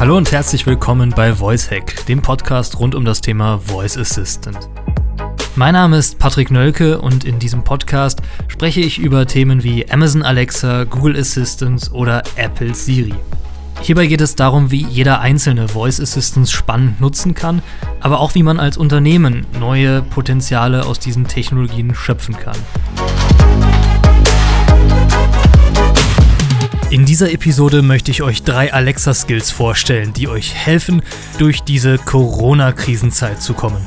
Hallo und herzlich willkommen bei VoiceHack, dem Podcast rund um das Thema Voice Assistant. Mein Name ist Patrick Nölke und in diesem Podcast spreche ich über Themen wie Amazon Alexa, Google Assistant oder Apple Siri. Hierbei geht es darum, wie jeder einzelne Voice Assistant spannend nutzen kann, aber auch wie man als Unternehmen neue Potenziale aus diesen Technologien schöpfen kann. In dieser Episode möchte ich euch drei Alexa-Skills vorstellen, die euch helfen, durch diese Corona-Krisenzeit zu kommen.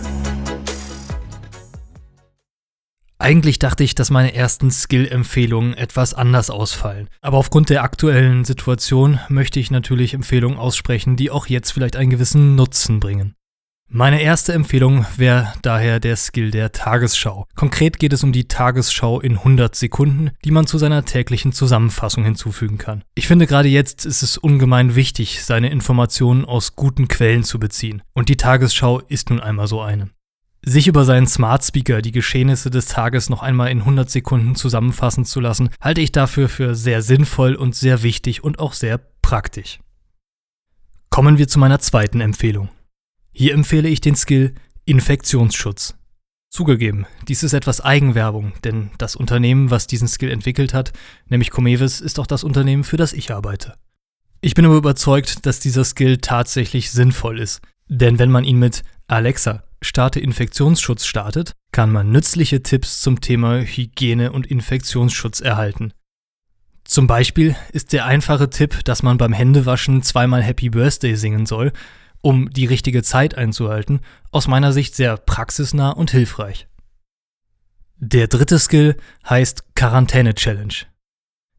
Eigentlich dachte ich, dass meine ersten Skill-Empfehlungen etwas anders ausfallen. Aber aufgrund der aktuellen Situation möchte ich natürlich Empfehlungen aussprechen, die auch jetzt vielleicht einen gewissen Nutzen bringen. Meine erste Empfehlung wäre daher der Skill der Tagesschau. Konkret geht es um die Tagesschau in 100 Sekunden, die man zu seiner täglichen Zusammenfassung hinzufügen kann. Ich finde gerade jetzt ist es ungemein wichtig, seine Informationen aus guten Quellen zu beziehen. Und die Tagesschau ist nun einmal so eine. Sich über seinen Smart Speaker die Geschehnisse des Tages noch einmal in 100 Sekunden zusammenfassen zu lassen, halte ich dafür für sehr sinnvoll und sehr wichtig und auch sehr praktisch. Kommen wir zu meiner zweiten Empfehlung. Hier empfehle ich den Skill Infektionsschutz. Zugegeben, dies ist etwas Eigenwerbung, denn das Unternehmen, was diesen Skill entwickelt hat, nämlich Comevis, ist auch das Unternehmen, für das ich arbeite. Ich bin aber überzeugt, dass dieser Skill tatsächlich sinnvoll ist, denn wenn man ihn mit Alexa, starte Infektionsschutz startet, kann man nützliche Tipps zum Thema Hygiene und Infektionsschutz erhalten. Zum Beispiel ist der einfache Tipp, dass man beim Händewaschen zweimal Happy Birthday singen soll, um die richtige Zeit einzuhalten, aus meiner Sicht sehr praxisnah und hilfreich. Der dritte Skill heißt Quarantäne Challenge.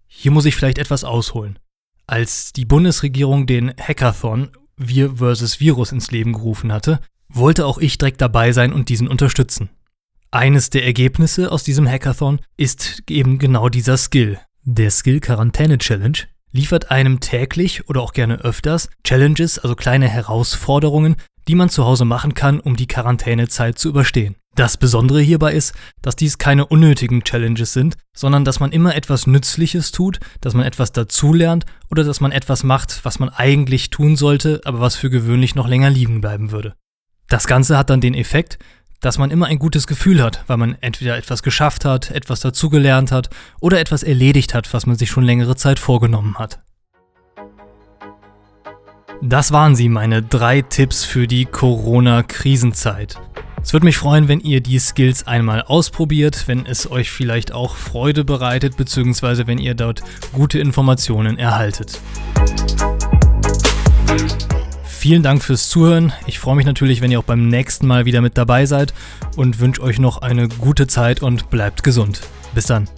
Hier muss ich vielleicht etwas ausholen. Als die Bundesregierung den Hackathon Wir vs. Virus ins Leben gerufen hatte, wollte auch ich direkt dabei sein und diesen unterstützen. Eines der Ergebnisse aus diesem Hackathon ist eben genau dieser Skill. Der Skill Quarantäne Challenge liefert einem täglich oder auch gerne öfters Challenges, also kleine Herausforderungen, die man zu Hause machen kann, um die Quarantänezeit zu überstehen. Das Besondere hierbei ist, dass dies keine unnötigen Challenges sind, sondern dass man immer etwas Nützliches tut, dass man etwas dazulernt oder dass man etwas macht, was man eigentlich tun sollte, aber was für gewöhnlich noch länger liegen bleiben würde. Das Ganze hat dann den Effekt, dass man immer ein gutes Gefühl hat, weil man entweder etwas geschafft hat, etwas dazugelernt hat oder etwas erledigt hat, was man sich schon längere Zeit vorgenommen hat. Das waren sie, meine drei Tipps für die Corona-Krisenzeit. Es würde mich freuen, wenn ihr die Skills einmal ausprobiert, wenn es euch vielleicht auch Freude bereitet, beziehungsweise wenn ihr dort gute Informationen erhaltet. Vielen Dank fürs Zuhören. Ich freue mich natürlich, wenn ihr auch beim nächsten Mal wieder mit dabei seid und wünsche euch noch eine gute Zeit und bleibt gesund. Bis dann.